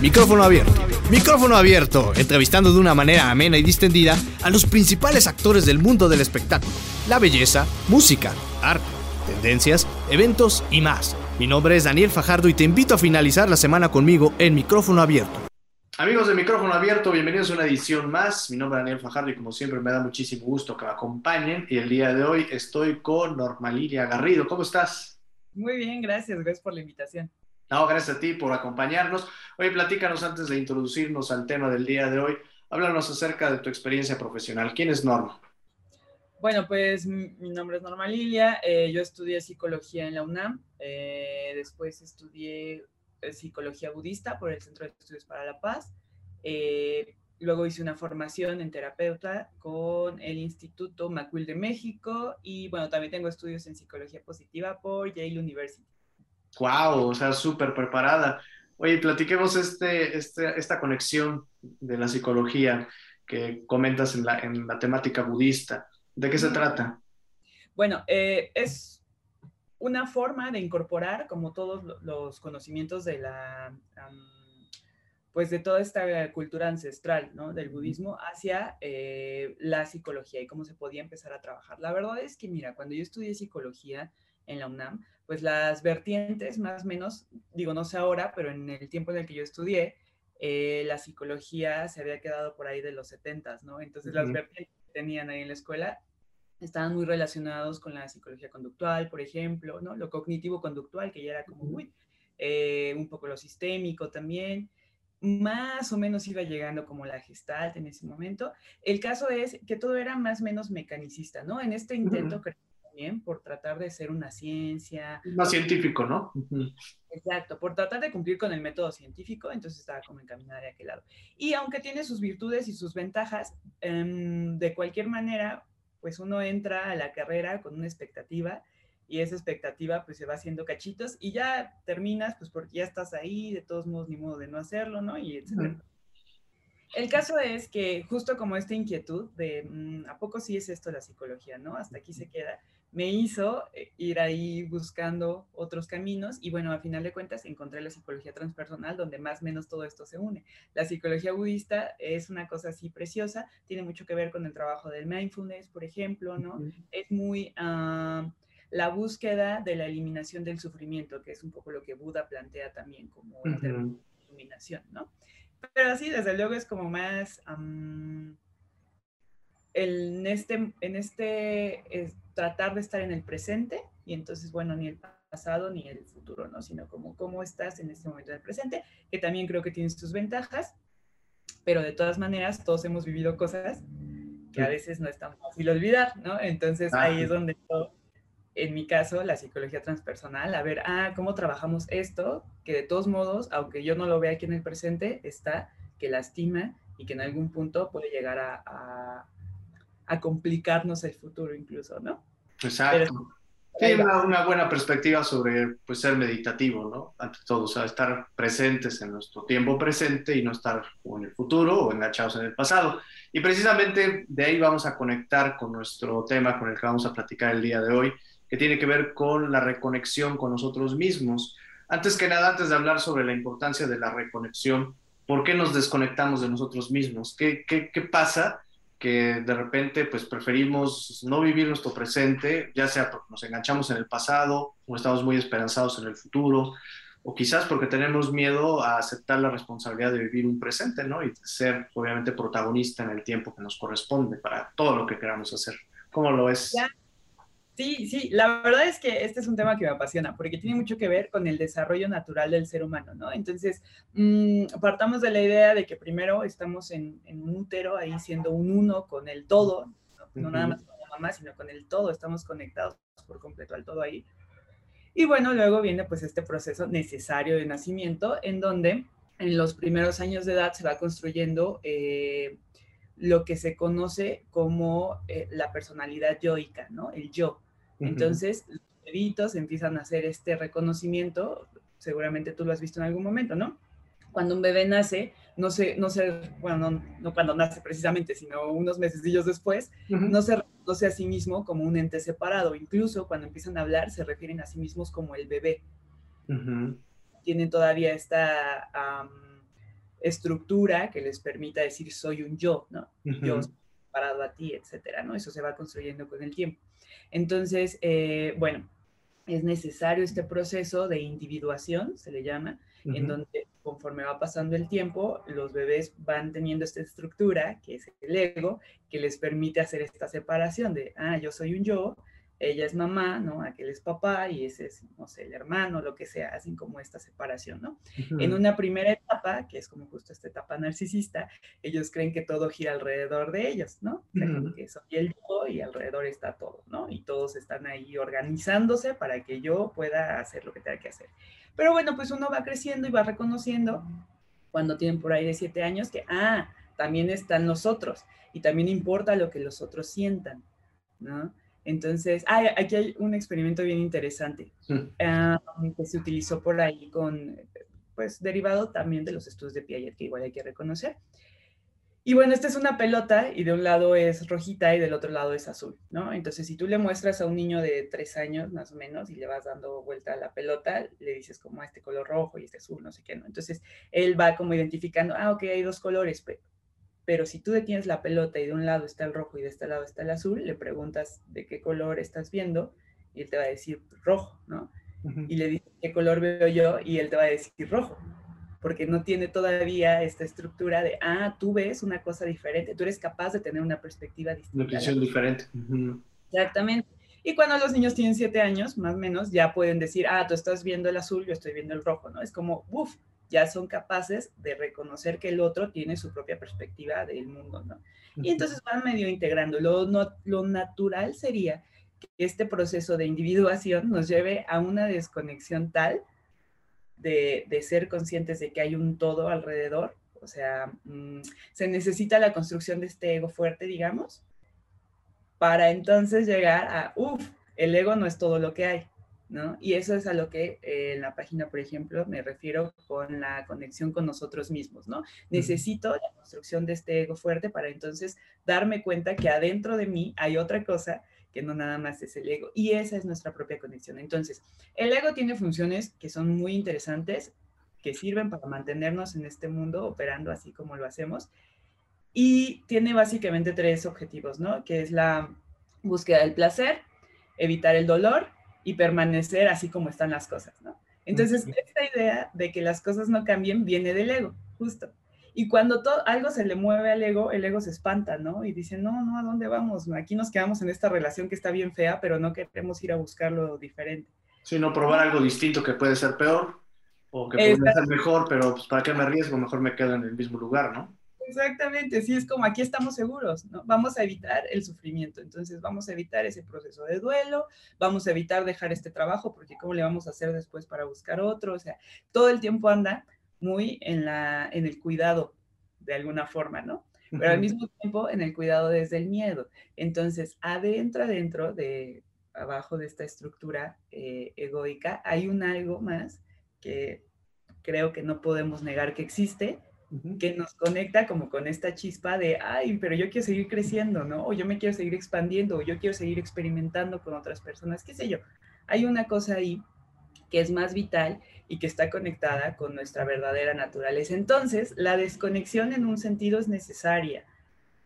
Micrófono abierto. Micrófono abierto, entrevistando de una manera amena y distendida a los principales actores del mundo del espectáculo, la belleza, música, arte, tendencias, eventos y más. Mi nombre es Daniel Fajardo y te invito a finalizar la semana conmigo en Micrófono abierto. Amigos de Micrófono Abierto, bienvenidos a una edición más. Mi nombre es Daniel Fajardo y como siempre me da muchísimo gusto que me acompañen. Y el día de hoy estoy con Normalilia Garrido. ¿Cómo estás? Muy bien, gracias. Gracias por la invitación. No, gracias a ti por acompañarnos. Oye, platícanos antes de introducirnos al tema del día de hoy. Háblanos acerca de tu experiencia profesional. ¿Quién es Norma? Bueno, pues mi nombre es Norma Lilia. Eh, yo estudié psicología en la UNAM. Eh, después estudié eh, psicología budista por el Centro de Estudios para la Paz. luego hice una formación en terapeuta con el Instituto McQuill de México y bueno, también tengo estudios en psicología positiva por Yale University. Wow, o sea, súper preparada. Oye, platiquemos este, este, esta conexión de la psicología que comentas en la, en la temática budista. ¿De qué se trata? Bueno, eh, es una forma de incorporar como todos los conocimientos de la, pues de toda esta cultura ancestral, ¿no? Del budismo hacia eh, la psicología y cómo se podía empezar a trabajar. La verdad es que, mira, cuando yo estudié psicología en la UNAM, pues las vertientes más o menos, digo, no sé ahora, pero en el tiempo en el que yo estudié, eh, la psicología se había quedado por ahí de los 70, ¿no? Entonces las vertientes que tenían ahí en la escuela estaban muy relacionados con la psicología conductual, por ejemplo, ¿no? Lo cognitivo-conductual, que ya era como muy, eh, un poco lo sistémico también, más o menos iba llegando como la gestalt en ese momento. El caso es que todo era más o menos mecanicista, ¿no? En este intento, por tratar de ser una ciencia. Más científico, ¿no? Exacto, por tratar de cumplir con el método científico, entonces estaba como encaminada de aquel lado. Y aunque tiene sus virtudes y sus ventajas, em, de cualquier manera, pues uno entra a la carrera con una expectativa y esa expectativa pues se va haciendo cachitos y ya terminas pues porque ya estás ahí, de todos modos ni modo de no hacerlo, ¿no? Y etcétera. El caso es que justo como esta inquietud de, mm, ¿a poco sí es esto la psicología, no? Hasta aquí se queda me hizo eh, ir ahí buscando otros caminos y bueno, a final de cuentas encontré la psicología transpersonal donde más o menos todo esto se une. La psicología budista es una cosa así preciosa, tiene mucho que ver con el trabajo del mindfulness, por ejemplo, ¿no? Es muy ah, la búsqueda de la eliminación del sufrimiento, que es un poco lo que Buda plantea también como iluminación, ¿no? Pero así, desde luego, es como más en este, en este tratar de estar en el presente y entonces, bueno, ni el pasado ni el futuro, ¿no? Sino como cómo estás en este momento del presente, que también creo que tiene sus ventajas, pero de todas maneras todos hemos vivido cosas que a veces no es tan fácil olvidar, ¿no? Entonces ah, ahí es donde yo, en mi caso, la psicología transpersonal, a ver, ah, ¿cómo trabajamos esto? Que de todos modos, aunque yo no lo vea aquí en el presente, está que lastima y que en algún punto puede llegar a a complicarnos el futuro incluso, ¿no? Exacto. Tiene una, buena perspectiva sobre pues, ser meditativo, ¿no? Ante todo, o sea, estar presentes en nuestro tiempo presente y no estar en el futuro o enganchados en el pasado. Y precisamente de ahí vamos a conectar con nuestro tema con el que vamos a platicar el día de hoy, que tiene que ver con la reconexión con nosotros mismos. Antes que nada, antes de hablar sobre la importancia de la reconexión, ¿por qué nos desconectamos de nosotros mismos? ¿Qué, qué, qué pasa de repente pues preferimos no vivir nuestro presente, ya sea porque nos enganchamos en el pasado o estamos muy esperanzados en el futuro, o quizás porque tenemos miedo a aceptar la responsabilidad de vivir un presente, ¿no? Y ser obviamente protagonista en el tiempo que nos corresponde para todo lo que queramos hacer. ¿Cómo lo es? Sí, sí, la verdad es que este es un tema que me apasiona porque tiene mucho que ver con el desarrollo natural del ser humano, ¿no? Entonces, mm, partamos de la idea de que primero estamos en, un útero, ahí siendo un uno con el todo, no, nada más con la mamá, sino con el todo, estamos conectados por completo al todo ahí. Y bueno, luego viene pues este proceso necesario de nacimiento en donde en los primeros años de edad se va construyendo eh, lo que se conoce como eh, la personalidad yoica, ¿no? El yo. Entonces, los bebitos empiezan a hacer este reconocimiento, seguramente tú lo has visto en algún momento, ¿no? Cuando un bebé nace, no se, no se bueno, no, cuando nace precisamente, sino unos meses después, no se reconoce a sí mismo como un ente separado. Incluso cuando empiezan a hablar, se refieren a sí mismos como el bebé. Tienen todavía esta estructura que les permita decir soy un yo, ¿no? Yo parado a ti, etcétera, ¿no? Eso se va construyendo con el tiempo. Entonces, eh, bueno, es necesario este proceso de individuación, se le llama, en donde conforme va pasando el tiempo, los bebés van teniendo esta estructura, que es el ego, que les permite hacer esta separación de, ah, yo soy un yo, ella es mamá, ¿no? Aquel es papá y ese es, no sé, el hermano, lo que sea, hacen como esta separación, ¿no? En una primera etapa, que es como justo esta etapa narcisista, ellos creen que todo gira alrededor de ellos, ¿no? que soy el yo y alrededor está todo, ¿no? Y todos están ahí organizándose para que yo pueda hacer lo que tenga que hacer. Pero bueno, pues uno va creciendo y va reconociendo cuando tienen por ahí de siete años que, ah, también están los otros y también importa lo que los otros sientan, ¿no? Entonces, aquí hay un experimento bien interesante mm. que se utilizó por ahí con, pues, derivado también de los estudios de Piaget, que igual hay que reconocer. Y bueno, esta es una pelota y de un lado es rojita y del otro lado es azul, ¿no? Entonces, si tú le muestras a un niño de tres años más o menos y le vas dando vuelta a la pelota, le dices como este color rojo y este azul, no sé qué, ¿no? Entonces, él va como identificando, ah, ok, hay dos colores, pero pero si tú detienes la pelota y de un lado está el rojo y de este lado está el azul, le preguntas de qué color estás viendo y él te va a decir rojo, ¿no? Y le dices qué color veo yo y él te va a decir rojo, porque no tiene todavía esta estructura de, ah, tú ves una cosa diferente, tú eres capaz de tener una perspectiva distinta. Una visión diferente. Exactamente. Y cuando los niños tienen siete años, más o menos, ya pueden decir, ah, tú estás viendo el azul, yo estoy viendo el rojo, ¿no? Es como, uff, ya son capaces de reconocer que el otro tiene su propia perspectiva del mundo, ¿no? Y entonces van medio integrando. Lo, lo natural sería que este proceso de individuación nos lleve a una desconexión tal de, de ser conscientes de que hay un todo alrededor. O sea, mm, se necesita la construcción de este ego fuerte, digamos, para entonces llegar a, uff, el ego no es todo lo que hay. ¿No? Y eso es a lo que eh, en la página, por ejemplo, me refiero con la conexión con nosotros mismos, ¿no? Necesito la construcción de este ego fuerte para entonces darme cuenta que adentro de mí hay otra cosa que no nada más es el ego. Y esa es nuestra propia conexión. Entonces, el ego tiene funciones que son muy interesantes, que sirven para mantenernos en este mundo operando así como lo hacemos. Y tiene básicamente tres objetivos, ¿no? Que es la búsqueda del placer, evitar el dolor y permanecer así como están las cosas, ¿no? Entonces, esta idea de que las cosas no cambien viene del ego, justo. Y cuando todo, algo se le mueve al ego, el ego se espanta, ¿no? Y dice, no, no, ¿a dónde vamos? Aquí nos quedamos en esta relación que está bien fea, pero no queremos ir a buscar lo diferente. Sí, no probar algo distinto que puede ser peor o que puede ser mejor, pero pues, ¿para qué me arriesgo? Mejor me quedo en el mismo lugar, ¿no? Exactamente, sí, es como aquí estamos seguros, ¿no? Vamos a evitar el sufrimiento, entonces vamos a evitar ese proceso de duelo, vamos a evitar dejar este trabajo, porque ¿cómo le vamos a hacer después para buscar otro? O sea, todo el tiempo anda muy en, la, en el cuidado, de alguna forma, ¿no? Pero al mismo tiempo en el cuidado desde el miedo. Entonces, adentro, adentro de, abajo de esta estructura eh, egoica, hay un algo más que creo que no podemos negar que existe, que nos conecta como con esta chispa de, ay, pero yo quiero seguir creciendo, ¿no? O yo me quiero seguir expandiendo, o yo quiero seguir experimentando con otras personas, qué sé yo. Hay una cosa ahí que es más vital y que está conectada con nuestra verdadera naturaleza. Entonces, la desconexión en un sentido es necesaria,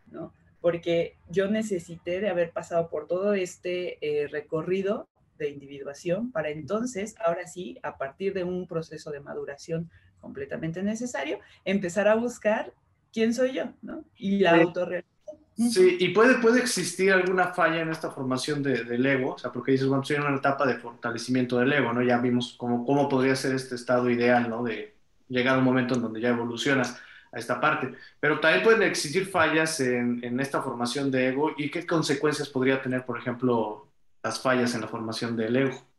¿no? Porque yo necesité de haber pasado por todo este eh, recorrido de individuación para entonces, ahora sí, a partir de un proceso de maduración completamente necesario, empezar a buscar quién soy yo, ¿no? Y la sí. autorrealización. Sí, y puede, puede existir alguna falla en esta formación de, del ego, o sea, porque dices, bueno, estoy en una etapa de fortalecimiento del ego, ¿no? Ya vimos cómo, cómo podría ser este estado ideal, ¿no? De llegar a un momento en donde ya evolucionas a esta parte. Pero también pueden existir fallas en, en esta formación de ego y qué consecuencias podría tener, por ejemplo, las fallas en la formación del ego.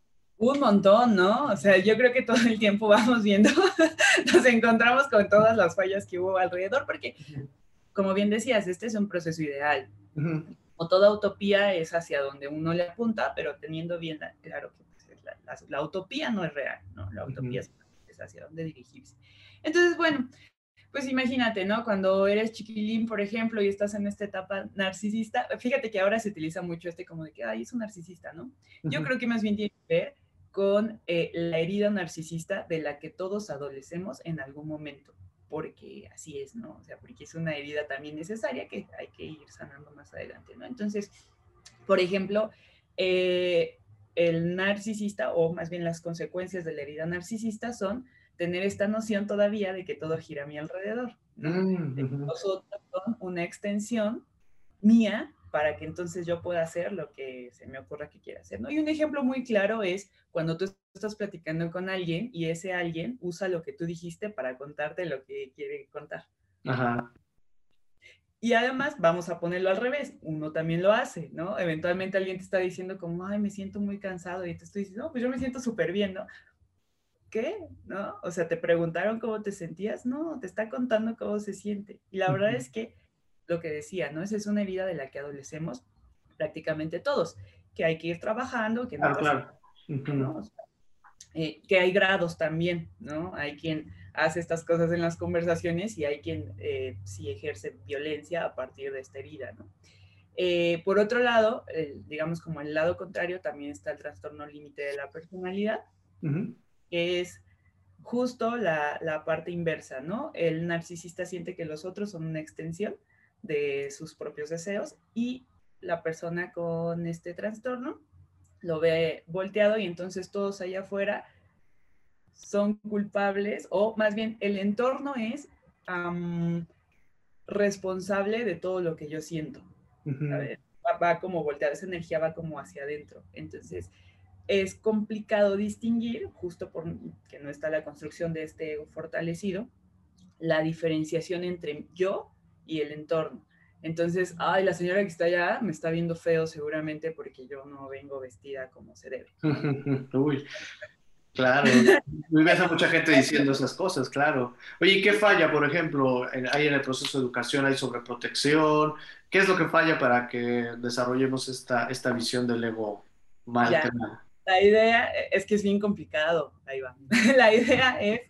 Un montón, ¿no? O sea, yo creo que todo el tiempo vamos viendo, nos encontramos con todas las fallas que hubo alrededor, porque, como bien decías, este es un proceso ideal. O toda utopía es hacia donde uno le apunta, pero teniendo bien claro que pues, la, utopía no es real, ¿no? La utopía es, hacia dónde dirigirse. Entonces, bueno, pues imagínate, ¿no? Cuando eres chiquilín, por ejemplo, y estás en esta etapa narcisista, fíjate que ahora se utiliza mucho este como de que, ay, es un narcisista, ¿no? Yo creo que más bien tiene que ver con eh, la herida narcisista de la que todos adolecemos en algún momento. porque así es, ¿no? O sea, porque es una herida también necesaria que hay que ir sanando más adelante, ¿no? Entonces, por ejemplo, eh, el narcisista, o más bien las consecuencias de la herida narcisista son tener esta noción todavía de que todo gira a mi alrededor. ¿no? Mm, Nosotros son una extensión mía para que entonces yo pueda hacer lo que se me ocurra que quiera hacer, ¿no? Y un ejemplo muy claro es cuando tú estás platicando con alguien y ese alguien usa lo que tú dijiste para contarte lo que quiere contar. Ajá. Y además, vamos a ponerlo al revés, uno también lo hace, ¿no? Eventualmente alguien te está diciendo como, ay, me siento muy cansado y te estoy diciendo, no, pues yo me siento súper bien, ¿no? ¿Qué? ¿No? O sea, te preguntaron cómo te sentías, no, te está contando cómo se siente. Y la verdad es que lo que decía, ¿no? Esa es una herida de la que adolecemos prácticamente todos, que hay que ir trabajando, que no ah, claro. Eh, que hay grados también, ¿no? Hay quien hace estas cosas en las conversaciones y hay quien eh, sí ejerce violencia a partir de esta herida, ¿no? Eh, por otro lado, digamos como el lado contrario, también está el trastorno límite de la personalidad, que es justo la, la, parte inversa, ¿no? El narcisista siente que los otros son una extensión de sus propios deseos y la persona con este trastorno lo ve volteado y entonces todos allá afuera son culpables o más bien el entorno es responsable de todo lo que yo siento. va, como volteado, esa energía va como hacia adentro. Entonces es complicado distinguir, justo porque no está la construcción de este ego fortalecido, la diferenciación entre yo y el entorno. Entonces, ay, la señora que está allá me está viendo feo seguramente porque yo no vengo vestida como se debe. Uy, claro. Ves a mucha gente diciendo esas cosas, claro. Oye, ¿y qué falla, por ejemplo, hay en el proceso de educación, hay sobreprotección? ¿Qué es lo que falla para que desarrollemos esta, esta visión del ego mal? La idea es que es bien complicado, ahí va. La idea es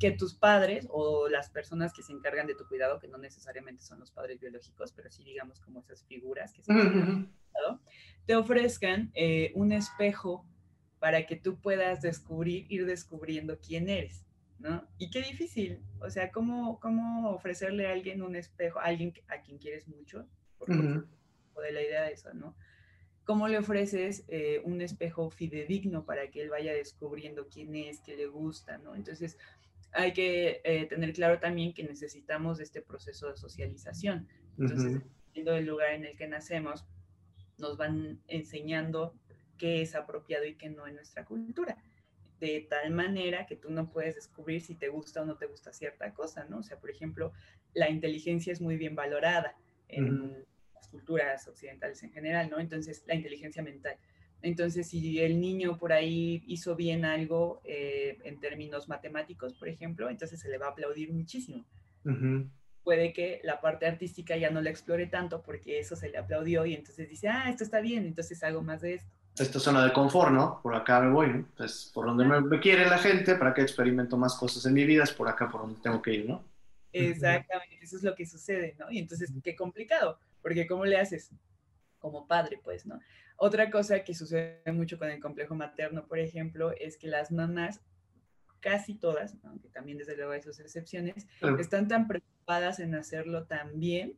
que tus padres o las personas que se encargan de tu cuidado, que no necesariamente son los padres biológicos, pero sí digamos como esas figuras que se te ofrezcan eh, un espejo para que tú puedas descubrir, ir descubriendo quién eres, ¿no? Y qué difícil, o sea, ¿cómo, cómo ofrecerle a alguien un espejo, a alguien a quien quieres mucho? Por de la idea de eso, ¿no? ¿Cómo le ofreces eh, un espejo fidedigno para que él vaya descubriendo quién es, qué le gusta, ¿no? Entonces, hay que eh, tener claro también que necesitamos este proceso de socialización. Entonces, dependiendo del lugar en el que nacemos, nos van enseñando qué es apropiado y qué no en nuestra cultura. De tal manera que tú no puedes descubrir si te gusta o no te gusta cierta cosa, ¿no? O sea, por ejemplo, la inteligencia es muy bien valorada en, culturas occidentales en general, ¿no? Entonces, la inteligencia mental. Entonces, si el niño por ahí hizo bien algo eh, en términos matemáticos, por ejemplo, entonces se le va a aplaudir muchísimo. Puede que la parte artística ya no la explore tanto porque eso se le aplaudió y entonces dice, ah, esto está bien, entonces hago más de esto. Esta zona de confort, ¿no? Por acá me voy, ¿no? Entonces, por donde me, quiere la gente, para que experimento más cosas en mi vida, es por acá por donde tengo que ir, ¿no? Exactamente, eso es lo que sucede, ¿no? Y entonces, qué complicado, porque ¿cómo le haces? Como padre, pues, ¿no? Otra cosa que sucede mucho con el complejo materno, por ejemplo, es que las mamás, casi todas, aunque también desde luego hay sus excepciones, están tan preocupadas en hacerlo tan bien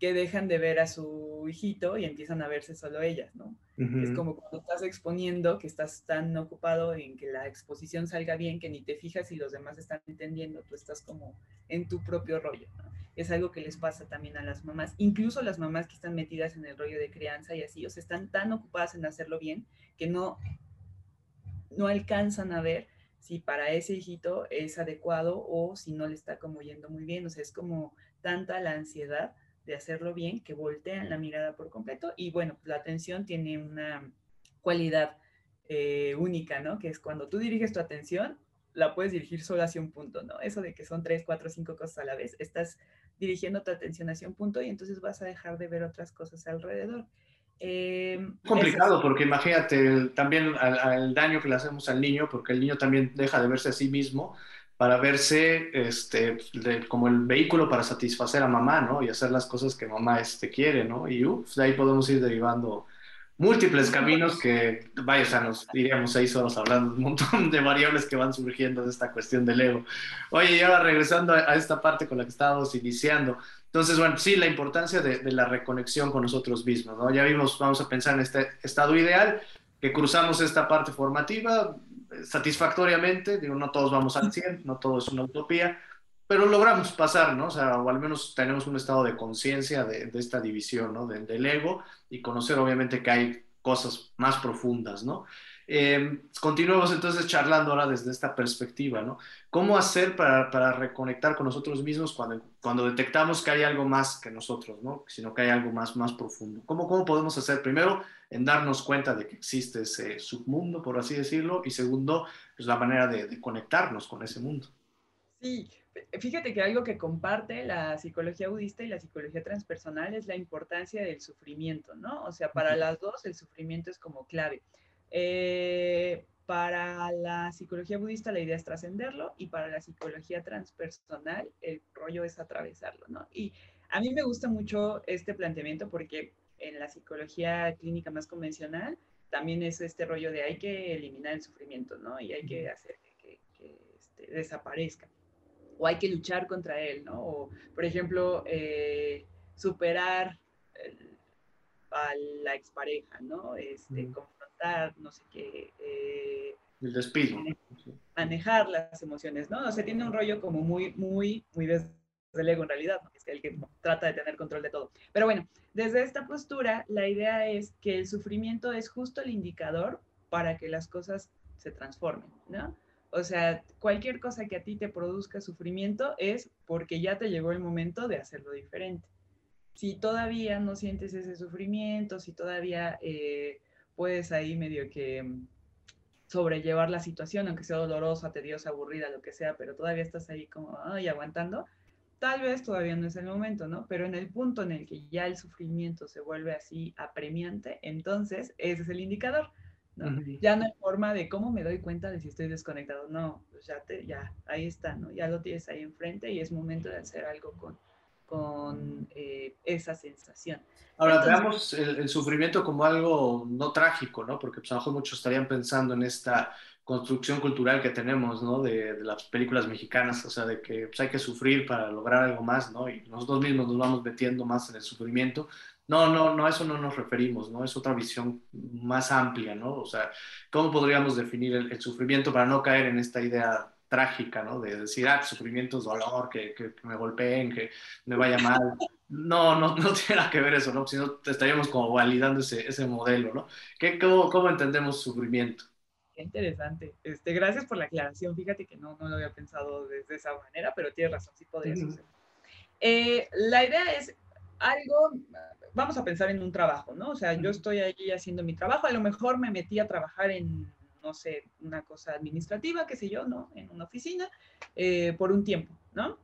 que dejan de ver a su hijito y empiezan a verse solo ellas, ¿no? Es como cuando estás exponiendo, que estás tan ocupado en que la exposición salga bien, que ni te fijas si los demás están entendiendo, tú estás como en tu propio rollo, ¿no? Es algo que les pasa también a las mamás, incluso las mamás que están metidas en el rollo de crianza y así, o sea, están tan ocupadas en hacerlo bien que no, no alcanzan a ver si para ese hijito es adecuado o si no le está como yendo muy bien, o sea, es como tanta la ansiedad de hacerlo bien, que voltean la mirada por completo. Y bueno, la atención tiene una cualidad eh, única, ¿no? Que es cuando tú diriges tu atención, la puedes dirigir solo hacia un punto, ¿no? Eso de que son tres, cuatro, cinco cosas a la vez, estás dirigiendo tu atención hacia un punto y entonces vas a dejar de ver otras cosas alrededor. Eh, complicado porque imagínate también el daño que le hacemos al niño, porque el niño también deja de verse a sí mismo para verse este, como el vehículo para satisfacer a mamá, ¿no? Y hacer las cosas que mamá este, quiere, ¿no? Y de ahí podemos ir derivando múltiples caminos que, vaya, o sea, nos iríamos seis horas hablando un montón de variables que van surgiendo de esta cuestión del ego. Oye, y ahora regresando a, esta parte con la que estábamos iniciando. Entonces, bueno, sí, la importancia de, de, la reconexión con nosotros mismos, ¿no? Ya vimos, vamos a pensar en este estado ideal, que cruzamos esta parte formativa satisfactoriamente, digo, no todos vamos al 100, no todo es una utopía, pero logramos pasar, ¿no? O al menos tenemos un estado de conciencia de, de, esta división, ¿no? del ego y conocer obviamente que hay cosas más profundas, ¿no? Eh, continuemos entonces charlando ahora desde esta perspectiva, ¿no? ¿Cómo hacer para, para, reconectar con nosotros mismos cuando, cuando detectamos que hay algo más que nosotros, ¿no? Sino que hay algo más, más profundo. ¿Cómo, ¿Cómo podemos hacer primero en darnos cuenta de que existe ese submundo, por así decirlo, y segundo, pues la manera de, de conectarnos con ese mundo? Sí, fíjate que algo que comparte la psicología budista y la psicología transpersonal es la importancia del sufrimiento, ¿no? O sea, para las dos el sufrimiento es como clave. Eh, para la psicología budista la idea es trascenderlo y para la psicología transpersonal el rollo es atravesarlo, ¿no? Y a mí me gusta mucho este planteamiento porque en la psicología clínica más convencional también es este rollo de hay que eliminar el sufrimiento, ¿no? Y hay que hacer que, que este, desaparezca o hay que luchar contra él, ¿no? O, por ejemplo, eh, superar a la expareja, ¿no? Este, confrontar, no sé qué. Eh, el despido. Manejar las emociones, ¿no? O sea, tiene un rollo como muy, muy, muy desde el ego en realidad, ¿no? es el que trata de tener control de todo. Pero bueno, desde esta postura, la idea es que el sufrimiento es justo el indicador para que las cosas se transformen, ¿no? O sea, cualquier cosa que a ti te produzca sufrimiento es porque ya te llegó el momento de hacerlo diferente. Si todavía no sientes ese sufrimiento, si todavía eh, puedes ahí medio que mm, sobrellevar la situación, aunque sea dolorosa, tediosa, aburrida, lo que sea, pero todavía estás ahí como, ay, aguantando, tal vez todavía no es el momento, ¿no? Pero en el punto en el que ya el sufrimiento se vuelve así apremiante, entonces ese es el indicador ya no hay forma de cómo me doy cuenta de si estoy desconectado. No, pues ya, te, ya ahí está, ¿no? Ya lo tienes ahí enfrente y es momento de hacer algo con, con eh, esa sensación. Ahora, veamos el, sufrimiento como algo no trágico, ¿no? Porque pues, a lo mejor muchos estarían pensando en esta construcción cultural que tenemos, ¿no? De, de, las películas mexicanas, o sea, de que pues, hay que sufrir para lograr algo más, ¿no? Y nosotros mismos nos vamos metiendo más en el sufrimiento, no, no, no, a eso no nos referimos, ¿no? Es otra visión más amplia, ¿no? O sea, ¿cómo podríamos definir el, sufrimiento para no caer en esta idea trágica, ¿no? De decir, ah, sufrimiento es dolor, que, que, me golpeen, que me vaya mal. No, no, no tiene nada que ver eso, ¿no? Si no, estaríamos como validando ese, ese modelo, ¿no? ¿Qué, cómo, cómo, entendemos sufrimiento? Qué interesante. Este, gracias por la aclaración. Fíjate que no, no lo había pensado desde esa manera, pero tienes razón, sí podría suceder. Eh, la idea es algo, vamos a pensar en un trabajo, ¿no? O sea, yo estoy ahí haciendo mi trabajo, a lo mejor me metí a trabajar en, no sé, una cosa administrativa, qué sé yo, ¿no? En una oficina, eh, por un tiempo, ¿no?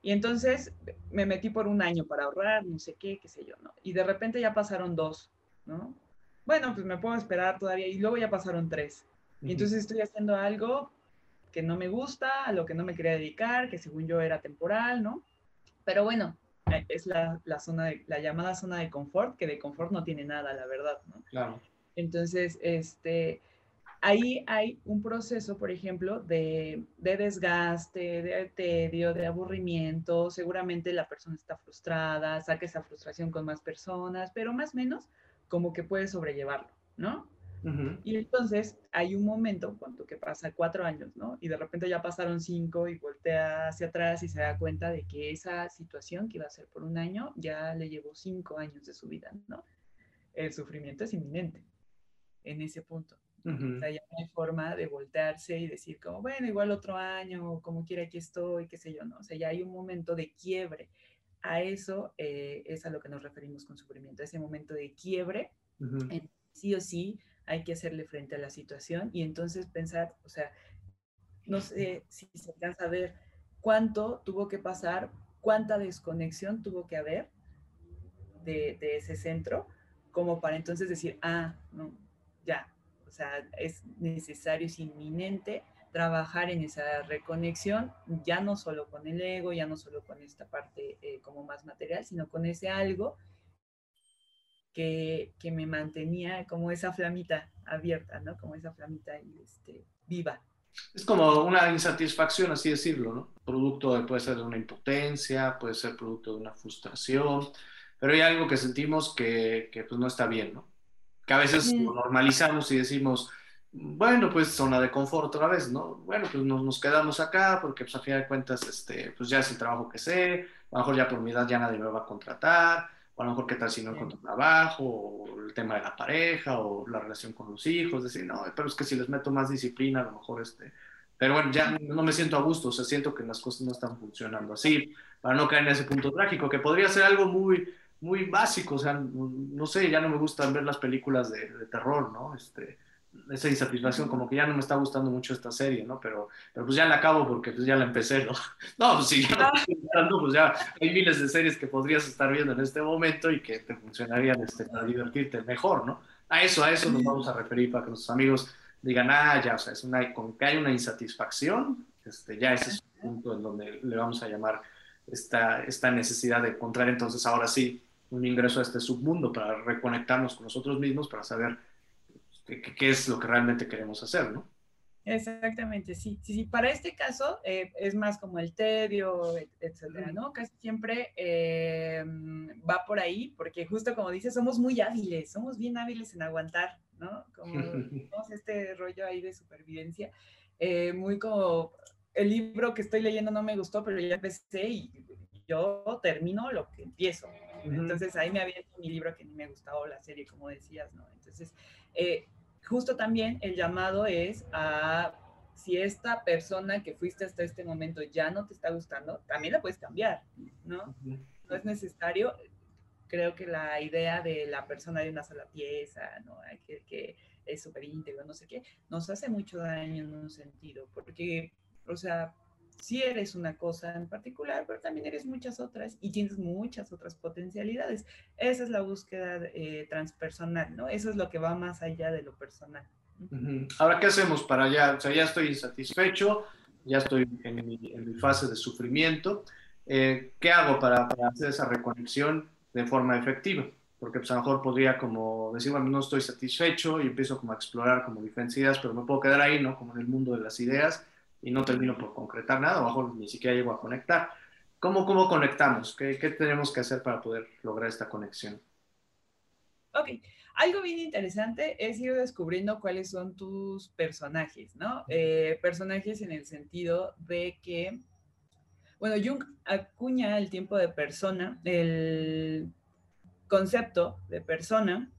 Y entonces me metí por un año para ahorrar, no sé qué, qué sé yo, ¿no? Y de repente ya pasaron dos, ¿no? Bueno, pues me puedo esperar todavía y luego ya pasaron tres. Y entonces estoy haciendo algo que no me gusta, a lo que no me quería dedicar, que según yo era temporal, ¿no? Pero bueno, es la, la, zona de, la llamada zona de confort, que de confort no tiene nada, la verdad, ¿no? Claro. Entonces, este, ahí hay un proceso, por ejemplo, de, de, desgaste, de tedio, de aburrimiento. Seguramente la persona está frustrada, saca esa frustración con más personas, pero más o menos como que puede sobrellevarlo, ¿no? Y entonces hay un momento, cuando que pasa cuatro años, ¿no? Y de repente ya pasaron cinco y voltea hacia atrás y se da cuenta de que esa situación que iba a ser por un año ya le llevó cinco años de su vida, ¿no? El sufrimiento es inminente en ese punto. O sea, ya no hay forma de voltearse y decir como, bueno, igual otro año, como quiera aquí estoy, qué sé yo, ¿no? O sea, ya hay un momento de quiebre. A eso eh, es a lo que nos referimos con sufrimiento, ese momento de quiebre, sí o sí, hay que hacerle frente a la situación y entonces pensar, o sea, no sé si se alcanza a ver cuánto tuvo que pasar, cuánta desconexión tuvo que haber de, ese centro, como para entonces decir, ah, no, ya, o sea, es necesario, es inminente trabajar en esa reconexión, ya no solo con el ego, ya no solo con esta parte eh, como más material, sino con ese algo que, que, me mantenía como esa flamita abierta, ¿no? Como esa flamita este, viva. Es como una insatisfacción, así decirlo, ¿no? Producto de, puede ser de una impotencia, puede ser producto de una frustración, pero hay algo que sentimos que, que pues no está bien, ¿no? Que a veces lo normalizamos y decimos, bueno, pues zona de confort otra vez, ¿no? Bueno, pues nos, nos, quedamos acá porque pues a fin de cuentas, este, pues ya es el trabajo que sé, a lo mejor ya por mi edad ya nadie me va a contratar, o a lo mejor qué tal si no encuentro trabajo, o el tema de la pareja, o la relación con los hijos, decir, no, pero es que si les meto más disciplina, a lo mejor este... Pero bueno, ya no me siento a gusto, o sea, siento que las cosas no están funcionando así, para no caer en ese punto trágico, que podría ser algo muy, muy básico, o sea, no sé, ya no me gustan ver las películas de, de terror, ¿no? Este, esa insatisfacción, como que ya no me está gustando mucho esta serie, ¿no? Pero, pero pues ya la acabo porque pues ya la empecé, ¿no? No, pues si ya no estoy gustando, pues ya hay miles de series que podrías estar viendo en este momento y que te funcionarían este, para divertirte mejor, ¿no? A eso, a eso nos vamos a referir para que nuestros amigos digan, ah, ya, o sea, es una, con que hay una insatisfacción, este, ya ese es el punto en donde le vamos a llamar esta, esta necesidad de encontrar entonces ahora sí un ingreso a este submundo para reconectarnos con nosotros mismos, para saber qué, es lo que realmente queremos hacer, ¿no? Exactamente, sí. sí, sí. Para este caso eh, es más como el tedio, etcétera, ¿no? Casi siempre eh, va por ahí, porque justo como dices, somos muy hábiles, somos bien hábiles en aguantar, ¿no? Como este rollo ahí de supervivencia, eh, muy como el libro que estoy leyendo no me gustó, pero ya empecé y yo termino lo que empiezo. Entonces ahí me había mi libro que ni me gustaba la serie, como decías, ¿no? Entonces, justo también el llamado es a si esta persona que fuiste hasta este momento ya no te está gustando, también la puedes cambiar, ¿no? No es necesario. Creo que la idea de la persona de una sola pieza, ¿no? Que, que es súper íntegro, no sé qué, nos hace mucho daño en un sentido, porque, o sea, si eres una cosa en particular, pero también eres muchas otras y tienes muchas otras potencialidades. Esa es la búsqueda eh, transpersonal, ¿no? Eso es lo que va más allá de lo personal. Ahora, ¿qué hacemos para ya? O sea, ya estoy insatisfecho, ya estoy en mi, fase de sufrimiento. Eh, ¿Qué hago para, hacer esa reconexión de forma efectiva? Porque pues, a lo mejor podría como decir, bueno, no estoy satisfecho y empiezo como a explorar como diferentes ideas, pero me puedo quedar ahí, ¿no? Como en el mundo de las ideas y no termino por concretar nada, o mejor ni siquiera llego a conectar. ¿Cómo, cómo conectamos? ¿Qué, ¿Qué, tenemos que hacer para poder lograr esta conexión? Ok, algo bien interesante es ir descubriendo cuáles son tus personajes, ¿no? Eh, personajes en el sentido de que, bueno, Jung acuña el tiempo de persona, el concepto de persona,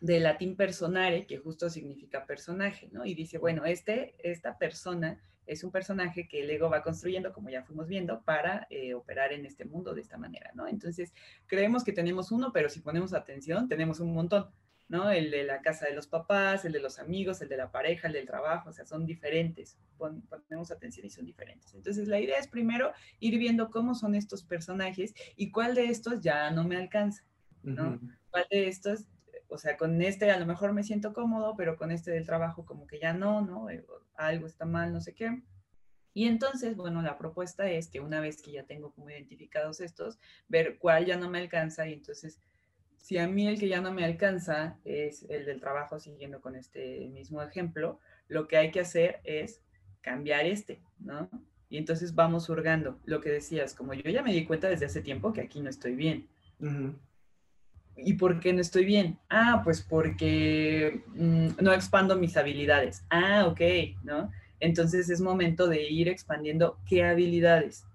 de latín personare, que justo significa personaje, ¿no? Y dice, bueno, este, esta persona es un personaje que el ego va construyendo, como ya fuimos viendo, para eh, operar en este mundo de esta manera, ¿no? Entonces, creemos que tenemos uno, pero si ponemos atención, tenemos un montón, ¿no? El de la casa de los papás, el de los amigos, el de la pareja, el del trabajo, o sea, son diferentes, ponemos atención y son diferentes. Entonces, la idea es primero ir viendo cómo son estos personajes y cuál de estos ya no me alcanza, ¿no? ¿Cuál de estos o sea, con este a lo mejor me siento cómodo, pero con este del trabajo como que ya no, ¿no? Eh, algo está mal, no sé qué. Y entonces, bueno, la propuesta es que una vez que ya tengo como identificados estos, ver cuál ya no me alcanza y entonces, si a mí el que ya no me alcanza es el del trabajo, siguiendo con este mismo ejemplo, lo que hay que hacer es cambiar este, ¿no? Y entonces vamos hurgando. Lo que decías, como yo ya me di cuenta desde hace tiempo que aquí no estoy bien. ¿Y por qué no estoy bien? Ah, pues porque mm, no expando mis habilidades. Ah, ok, ¿no? Entonces es momento de ir expandiendo qué habilidades.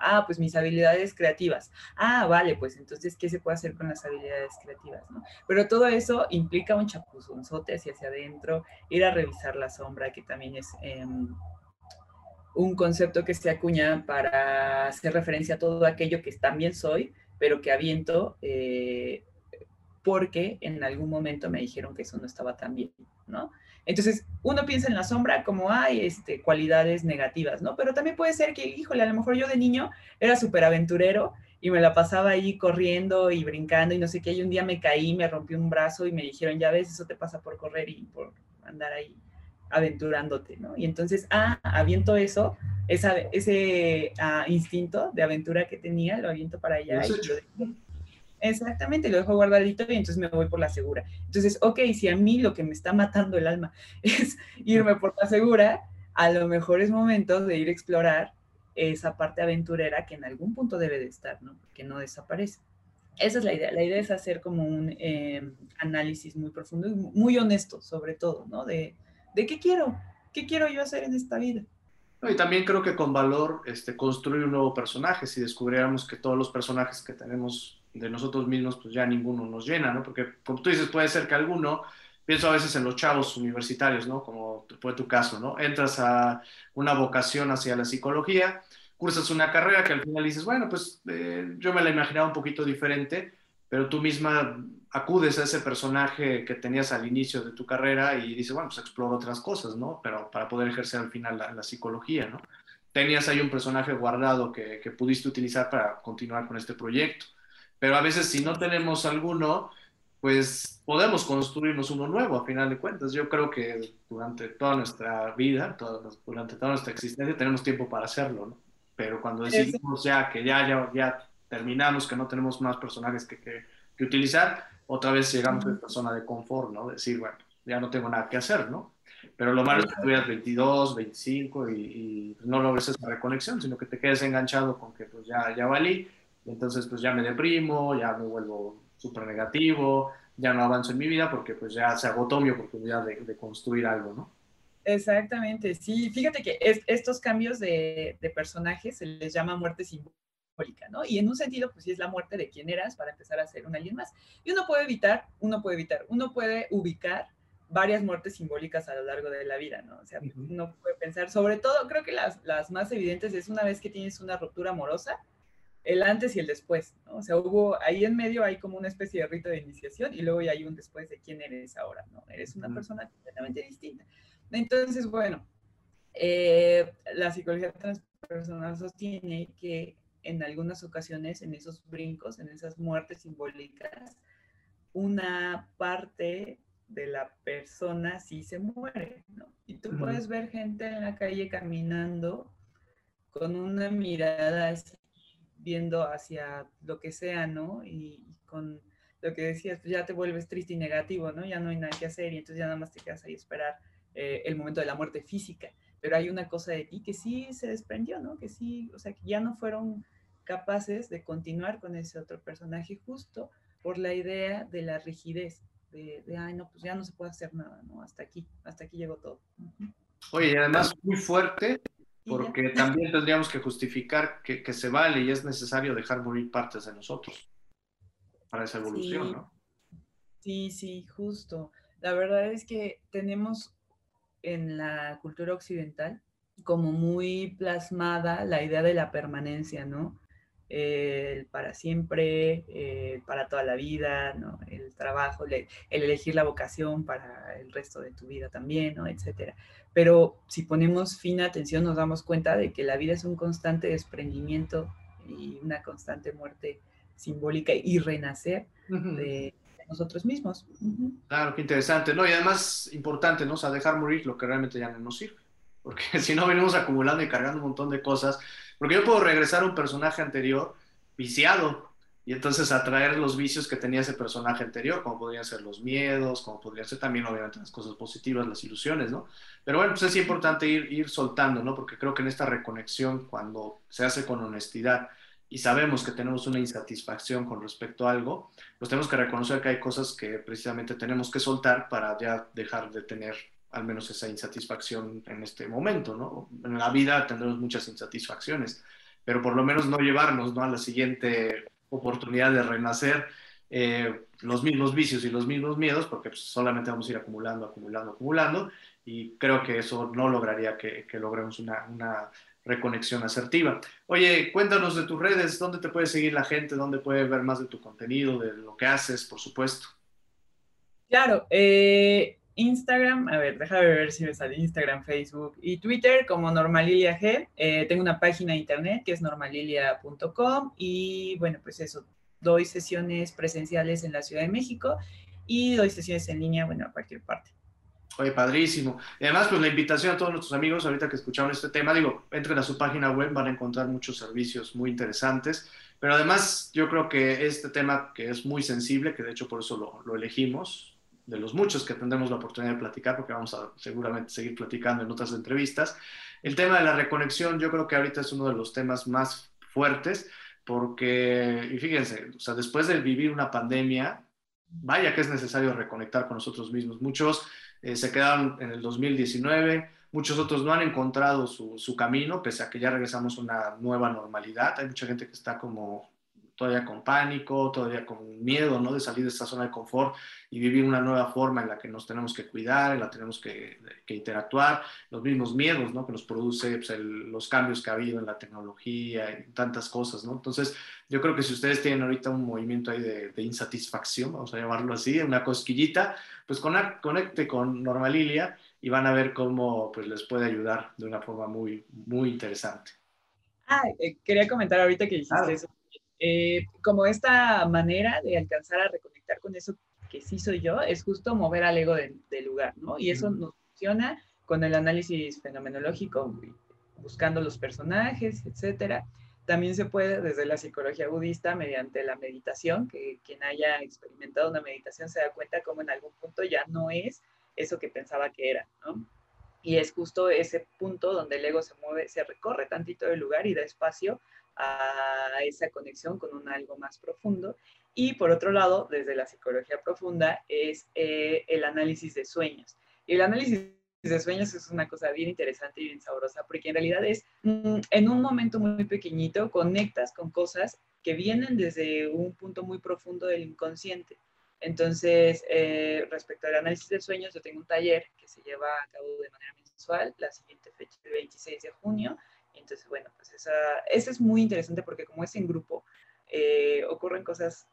Ah, pues mis habilidades creativas. Ah, vale, pues entonces, ¿qué se puede hacer con las habilidades creativas? ¿no? Pero todo eso implica un chapuzonzote hacia, hacia adentro, ir a revisar la sombra, que también es em, un concepto que se acuña para hacer referencia a todo aquello que también soy, pero que aviento eh, porque en algún momento me dijeron que eso no estaba tan bien, ¿no? Entonces, uno piensa en la sombra como hay este, cualidades negativas, ¿no? Pero también puede ser que, híjole, a lo mejor yo de niño era súper aventurero y me la pasaba ahí corriendo y brincando y no sé qué, y un día me caí, me rompí un brazo y me dijeron, ya ves, eso te pasa por correr y por andar ahí aventurándote, ¿no? Y entonces, ah, aviento eso, ese ah, instinto de aventura que tenía, lo aviento para allá. Exactamente, lo dejo guardadito y entonces me voy por la segura. Entonces, ok, si a mí lo que me está matando el alma es irme por la segura, a lo mejor es momento de ir a explorar esa parte aventurera que en algún punto debe de estar, ¿no? Que no desaparece. Esa es la idea. La idea es hacer como un em, análisis muy profundo y muy honesto, sobre todo, ¿no? De, de qué quiero, qué quiero yo hacer en esta vida. Y también creo que con valor este, construir un nuevo personaje, si descubriéramos que todos los personajes que tenemos de nosotros mismos, pues ya ninguno nos llena, ¿no? Porque como tú dices, puede ser que alguno, pienso a veces en los chavos universitarios, ¿no? Como fue tu caso, ¿no? Entras a una vocación hacia la psicología, cursas una carrera que al final dices, bueno, pues eh, yo me la imaginaba un poquito diferente, pero tú misma acudes a ese personaje que tenías al inicio de tu carrera y dices, bueno, pues exploro otras cosas, ¿no? Pero para poder ejercer al final la, psicología, ¿no? Tenías ahí un personaje guardado que, que, pudiste utilizar para continuar con este proyecto. Pero a veces si no tenemos alguno, pues podemos construirnos uno nuevo, a final de cuentas. Yo creo que durante toda nuestra vida, durante toda nuestra existencia, tenemos tiempo para hacerlo, ¿no? pero cuando decidimos ya que ya, ya, ya terminamos, que no tenemos más personajes que, que, utilizar, otra vez llegamos a esta zona de confort, ¿no? Decir, bueno, ya no tengo nada que hacer, ¿no? Pero lo malo es que tuvieras 22, 25 y, y, no logres esa reconexión, sino que te quedes enganchado con que pues ya, ya valí, y entonces pues ya me deprimo, ya me vuelvo súper negativo, ya no avanzo en mi vida porque pues ya se agotó mi oportunidad de, de construir algo, ¿no? Exactamente, sí. Fíjate que estos cambios de, personajes se les llama muerte simbólica, ¿no? Y en un sentido, pues sí es la muerte de quién eras para empezar a ser un alguien más. Y uno puede evitar, uno puede evitar, uno puede ubicar varias muertes simbólicas a lo largo de la vida, ¿no? O sea, uno puede pensar, sobre todo, creo que las, las más evidentes es una vez que tienes una ruptura amorosa, el antes y el después, ¿no? O sea, hubo ahí en medio hay como una especie de rito de iniciación y luego ya hay un después de quién eres ahora, ¿no? Eres una persona completamente distinta. Entonces, bueno, eh, la psicología transpersonal sostiene que en algunas ocasiones, en esos brincos, en esas muertes simbólicas, una parte de la persona sí se muere, ¿no? Y tú puedes ver gente en la calle caminando con una mirada así, viendo hacia lo que sea, ¿no? Y, con lo que decías, pues ya te vuelves triste y negativo, ¿no? Ya no hay nada que hacer y entonces ya nada más te quedas ahí a esperar eh, el momento de la muerte física, pero hay una cosa de ti que sí se desprendió, ¿no? Que sí, o sea, que ya no fueron capaces de continuar con ese otro personaje justo por la idea de la rigidez, de, ay, no, pues ya no se puede hacer nada, ¿no? Hasta aquí, hasta aquí llegó todo. Oye, y además muy fuerte, porque también tendríamos que justificar que, que, se vale y es necesario dejar morir partes de nosotros para esa evolución, ¿no? Sí, sí, justo. La verdad es que tenemos en la cultura occidental como muy plasmada la idea de la permanencia, ¿no? El para siempre, eh, para toda la vida, ¿no? El trabajo, el, elegir la vocación para el resto de tu vida también, ¿no? Etcétera. Pero si ponemos fina atención nos damos cuenta de que la vida es un constante desprendimiento y una constante muerte simbólica y renacer de, nosotros mismos. Claro, qué interesante, ¿no? Y además importante, ¿no? O sea, dejar morir lo que realmente ya no nos sirve. Porque si no venimos acumulando y cargando un montón de cosas, porque yo puedo regresar a un personaje anterior viciado y entonces atraer los vicios que tenía ese personaje anterior, como podrían ser los miedos, como podrían ser también obviamente las cosas positivas, las ilusiones, ¿no? Pero bueno, pues es importante ir, ir soltando, ¿no? Porque creo que en esta reconexión, cuando se hace con honestidad, y sabemos que tenemos una insatisfacción con respecto a algo, pues tenemos que reconocer que hay cosas que precisamente tenemos que soltar para ya dejar de tener al menos esa insatisfacción en este momento, ¿no? En la vida tendremos muchas insatisfacciones, pero por lo menos no llevarnos, ¿no? A la siguiente oportunidad de renacer eh, los mismos vicios y los mismos miedos, porque pues, solamente vamos a ir acumulando, acumulando, acumulando, y creo que eso no lograría que, logremos una, una reconexión asertiva. Oye, cuéntanos de tus redes, dónde te puede seguir la gente, dónde puede ver más de tu contenido, de lo que haces, por supuesto. Claro, eh, Instagram, a ver, déjame ver si me sale Instagram, Facebook y Twitter como Normalilia G. Eh, tengo una página de internet que es normalilia.com y bueno, pues eso, doy sesiones presenciales en la Ciudad de México y doy sesiones en línea, bueno, a cualquier parte. Oye, padrísimo. Y además, pues la invitación a todos nuestros amigos, ahorita que escucharon este tema, digo, entren a su página web, van a encontrar muchos servicios muy interesantes, pero además yo creo que este tema que es muy sensible, que de hecho por eso lo, lo elegimos, de los muchos que tendremos la oportunidad de platicar, porque vamos a seguramente seguir platicando en otras entrevistas, el tema de la reconexión yo creo que ahorita es uno de los temas más fuertes, porque, y fíjense, o sea, después de vivir una pandemia, vaya que es necesario reconectar con nosotros mismos. Muchos eh, se quedaron en el 2019, muchos otros no han encontrado su, su, camino, pese a que ya regresamos a una nueva normalidad. Hay mucha gente que está como todavía con pánico, todavía con miedo, ¿no? De salir de esta zona de confort y vivir una nueva forma en la que nos tenemos que cuidar, en la que tenemos que, que interactuar, los mismos miedos, ¿no? Que nos produce pues, el, los cambios que ha habido en la tecnología y tantas cosas, ¿no? Entonces, yo creo que si ustedes tienen ahorita un movimiento ahí de, de insatisfacción, vamos a llamarlo así, una cosquillita, pues conecte con Normalilia y van a ver cómo pues, les puede ayudar de una forma muy, muy interesante. Ah, eh, quería comentar ahorita que dijiste claro. eso eh, como esta manera de alcanzar a reconectar con eso que sí soy yo, es justo mover al ego del de lugar, ¿no? Y eso nos funciona con el análisis fenomenológico, buscando los personajes, etcétera. También se puede desde la psicología budista mediante la meditación, que quien haya experimentado una meditación se da cuenta como en algún punto ya no es eso que pensaba que era, ¿no? Y es justo ese punto donde el ego se mueve, se recorre tantito del lugar y da espacio a esa conexión con un algo más profundo. Y por otro lado, desde la psicología profunda, es eh, el análisis de sueños. Y el análisis de sueños es una cosa bien interesante y bien sabrosa, porque en realidad es mm, en un momento muy pequeñito, conectas con cosas que vienen desde un punto muy profundo del inconsciente. Entonces, eh, respecto al análisis de sueños, yo tengo un taller que se lleva a cabo de manera mensual, la siguiente fecha el 26 de junio, entonces, bueno, pues esa, esa es muy interesante porque como es en grupo, eh, ocurren cosas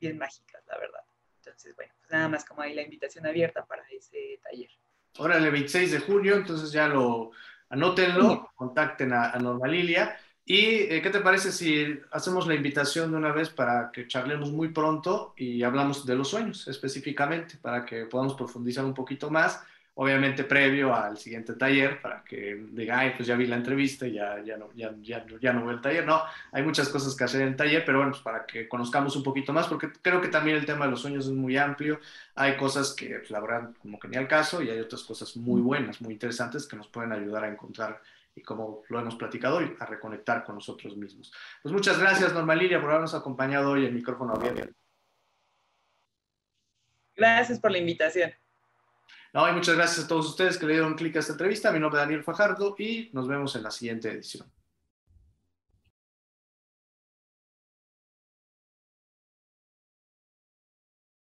bien mágicas, la verdad. Entonces, bueno, pues nada más como ahí la invitación abierta para ese taller. Órale, 26 de junio, entonces ya lo anótenlo, contacten a, a Normalilia. ¿Y eh, qué te parece si hacemos la invitación de una vez para que charlemos muy pronto y hablamos de los sueños específicamente, para que podamos profundizar un poquito más? Obviamente previo al siguiente taller para que diga, ay, pues ya vi la entrevista y ya, ya, no, ya, ya, ya no veo el taller. No, hay muchas cosas que hacer en el taller, pero bueno, pues para que conozcamos un poquito más, porque creo que también el tema de los sueños es muy amplio. Hay cosas que, pues, la verdad, como que ni al caso, y hay otras cosas muy buenas, muy interesantes que nos pueden ayudar a encontrar y como lo hemos platicado hoy, a reconectar con nosotros mismos. Pues muchas gracias, Norma Lilia, por habernos acompañado hoy en micrófono abierto. Gracias por la invitación. No, y muchas gracias a todos ustedes que le dieron clic a esta entrevista. Mi nombre es Daniel Fajardo y nos vemos en la siguiente edición.